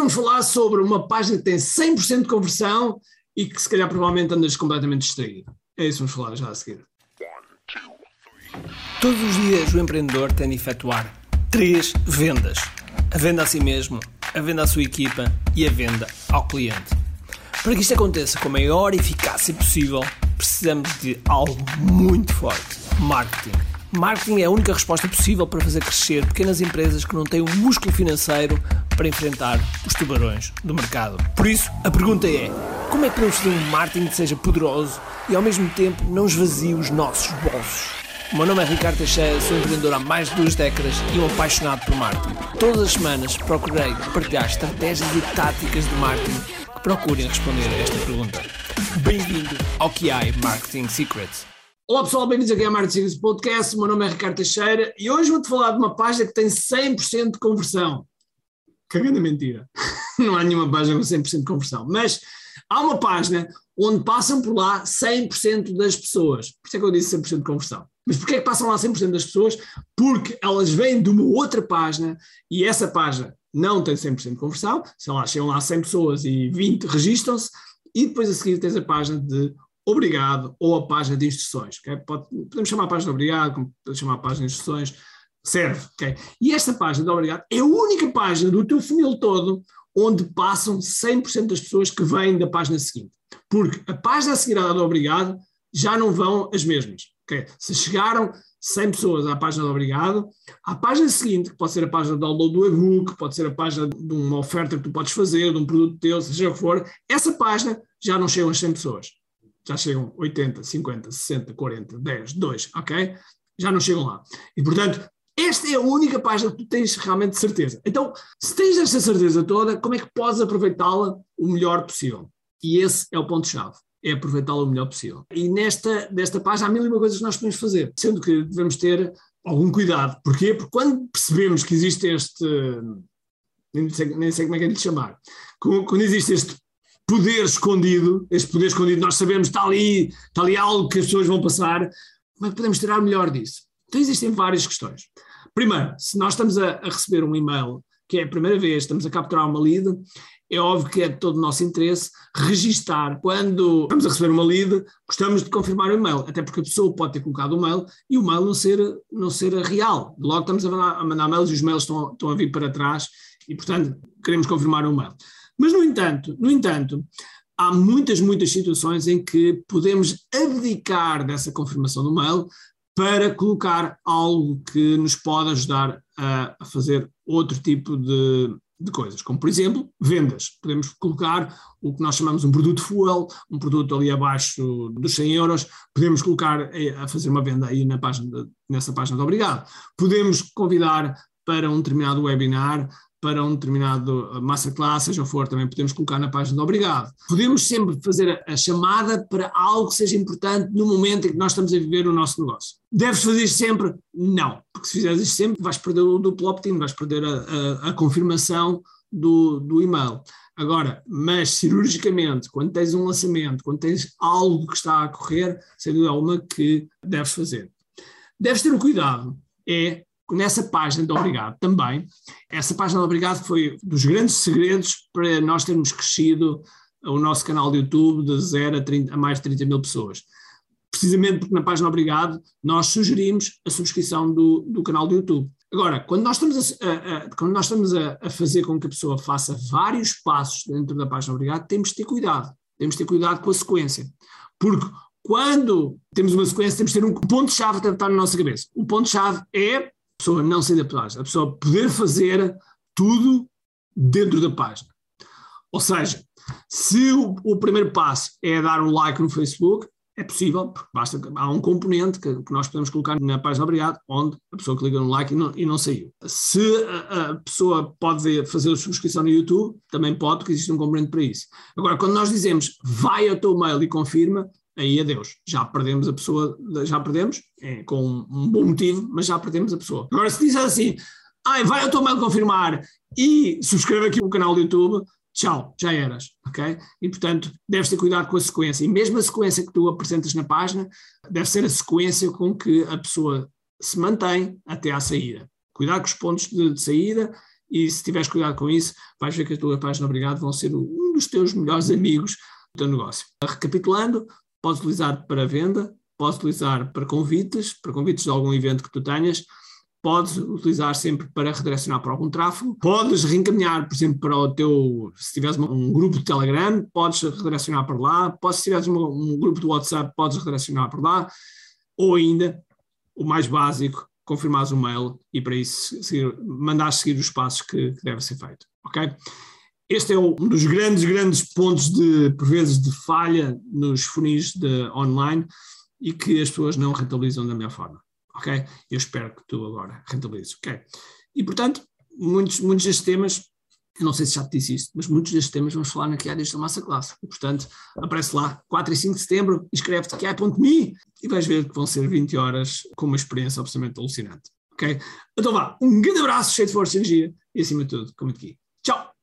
vamos falar sobre uma página que tem 100% de conversão e que se calhar provavelmente andas completamente distraído. É isso que vamos falar já a seguir. Todos os dias o empreendedor tem de efetuar três vendas: a venda a si mesmo, a venda à sua equipa e a venda ao cliente. Para que isto aconteça com a maior eficácia possível, precisamos de algo muito forte: marketing. Marketing é a única resposta possível para fazer crescer pequenas empresas que não têm o músculo financeiro para enfrentar os tubarões do mercado. Por isso, a pergunta é: como é que podemos fazer um marketing que seja poderoso e ao mesmo tempo não esvazie os nossos bolsos? O meu nome é Ricardo Teixeira, sou empreendedor há mais de duas décadas e um apaixonado por marketing. Todas as semanas procurei partilhar estratégias e táticas de marketing que procurem responder a esta pergunta. Bem-vindo ao QI Marketing Secrets. Olá pessoal, bem-vindos aqui ao Marketing Secrets Podcast. O meu nome é Ricardo Teixeira e hoje vou-te falar de uma página que tem 100% de conversão. Cagando mentira. Não há nenhuma página com 100% de conversão, mas há uma página onde passam por lá 100% das pessoas. Por isso é que eu disse 100% de conversão. Mas porquê é que passam lá 100% das pessoas? Porque elas vêm de uma outra página e essa página não tem 100% de conversão, sei lá, chegam lá 100 pessoas e 20 registram-se, e depois a seguir tens a página de obrigado ou a página de instruções. Okay? Pode, podemos chamar a página de obrigado, podemos chamar a página de instruções, serve. Okay? E esta página de obrigado é a única página do teu funil todo onde passam 100% das pessoas que vêm da página seguinte. Porque a página a seguir à do obrigado já não vão as mesmas. Okay? Se chegaram 100 pessoas à página do Obrigado, à página seguinte, que pode ser a página de download do e-book, pode ser a página de uma oferta que tu podes fazer, de um produto teu, seja o que for, essa página já não chegam as 100 pessoas. Já chegam 80, 50, 60, 40, 10, 2, ok? Já não chegam lá. E, portanto, esta é a única página que tu tens realmente certeza. Então, se tens esta certeza toda, como é que podes aproveitá-la o melhor possível? E esse é o ponto-chave é aproveitá-la o melhor possível. E nesta, nesta página há mil e uma coisas que nós podemos fazer, sendo que devemos ter algum cuidado. Porquê? Porque quando percebemos que existe este, nem sei, nem sei como é que é de chamar, quando existe este poder escondido, este poder escondido, nós sabemos que está ali, está ali algo que as pessoas vão passar, como é que podemos tirar melhor disso? Então existem várias questões. Primeiro, se nós estamos a, a receber um e-mail que é a primeira vez, estamos a capturar uma lead, é óbvio que é de todo o nosso interesse registar. Quando estamos a receber uma lead, gostamos de confirmar o e-mail, até porque a pessoa pode ter colocado o mail e o mail não ser, não ser real. Logo estamos a mandar, a mandar mails e os mails estão, estão a vir para trás e, portanto, queremos confirmar o mail. Mas, no entanto, no entanto, há muitas, muitas situações em que podemos abdicar dessa confirmação do mail para colocar algo que nos pode ajudar a, a fazer outro tipo de, de coisas, como por exemplo vendas. Podemos colocar o que nós chamamos um produto fuel, um produto ali abaixo dos 100 euros, podemos colocar eh, a fazer uma venda aí na página, nessa página de obrigado. Podemos convidar para um determinado webinar, para um determinado uh, masterclass, seja o for, também podemos colocar na página obrigado. Podemos sempre fazer a, chamada para algo que seja importante no momento em que nós estamos a viver o nosso negócio. Deves fazer isto sempre? Não, porque se fizeres isto sempre vais perder o duplo opt-in, vais perder a, a, a confirmação do, do e-mail. Agora, mas cirurgicamente, quando tens um lançamento, quando tens algo que está a correr, sem dúvida alguma que deves fazer. Deves ter o cuidado, é nessa página de Obrigado também, essa página de Obrigado foi dos grandes segredos para nós termos crescido o nosso canal de YouTube de 0 a, 30, a mais de 30 mil pessoas. Precisamente porque na página Obrigado nós sugerimos a subscrição do, do canal do YouTube. Agora, quando nós estamos, a, a, a quando nós estamos a, a, fazer com que a pessoa faça vários passos dentro da página Obrigado, temos de ter cuidado. Temos de ter cuidado com a sequência. Porque quando temos uma sequência, temos de ter um ponto-chave a tentar na nossa cabeça. O ponto-chave é pessoa não sair da página, a pessoa poder fazer tudo dentro da página. Ou seja, se o, o, primeiro passo é dar um like no Facebook, é possível, porque basta, há um componente que, que nós podemos colocar na página Obrigado, onde a pessoa clica no like e não, e não saiu. Se a, a, pessoa pode fazer a subscrição no YouTube, também pode, porque existe um componente para isso. Agora, quando nós dizemos vai ao teu mail e confirma, aí adeus. Já perdemos a pessoa, já perdemos, é, com um bom motivo, mas já perdemos a pessoa. Agora, se disser assim, ai, vai ao teu mail confirmar e subscreve aqui o canal do YouTube, tchau, já eras, ok? E portanto, deves ter cuidado com a sequência. E mesmo a sequência que tu apresentas na página, deve ser a sequência com que a pessoa se mantém até à saída. Cuidado com os pontos de, de saída e se tiveres cuidado com isso, vais ver que a tua página Obrigado vão ser um dos teus melhores amigos do teu negócio. Recapitulando, podes utilizar para venda, podes utilizar para convites, para convites de algum evento que tu tenhas, podes utilizar sempre para redirecionar para algum tráfego, podes reencaminhar, por exemplo, para o teu, se tiveres um grupo de Telegram, podes redirecionar para lá, podes, se tiveres um, grupo de WhatsApp, podes redirecionar para lá, ou ainda, o mais básico, confirmares o mail e para isso seguir, mandares seguir os passos que, que ser feito, ok? Este é um dos grandes, grandes pontos de, por vezes, de falha nos funis de online e que as pessoas não rentabilizam da melhor forma ok? Eu espero que tu agora rentabilizes, ok? E, portanto, muitos, muitos destes temas, eu não sei se já te disse isto, mas muitos destes temas vamos falar na QA desta massa classe. E, portanto, aparece lá, 4 e 5 de setembro, inscreve-te QA.me e vais ver que vão ser 20 horas com uma experiência absolutamente alucinante, ok? Então vá, um grande abraço, cheio de força e energia e, acima de tudo, como aqui. Tchau!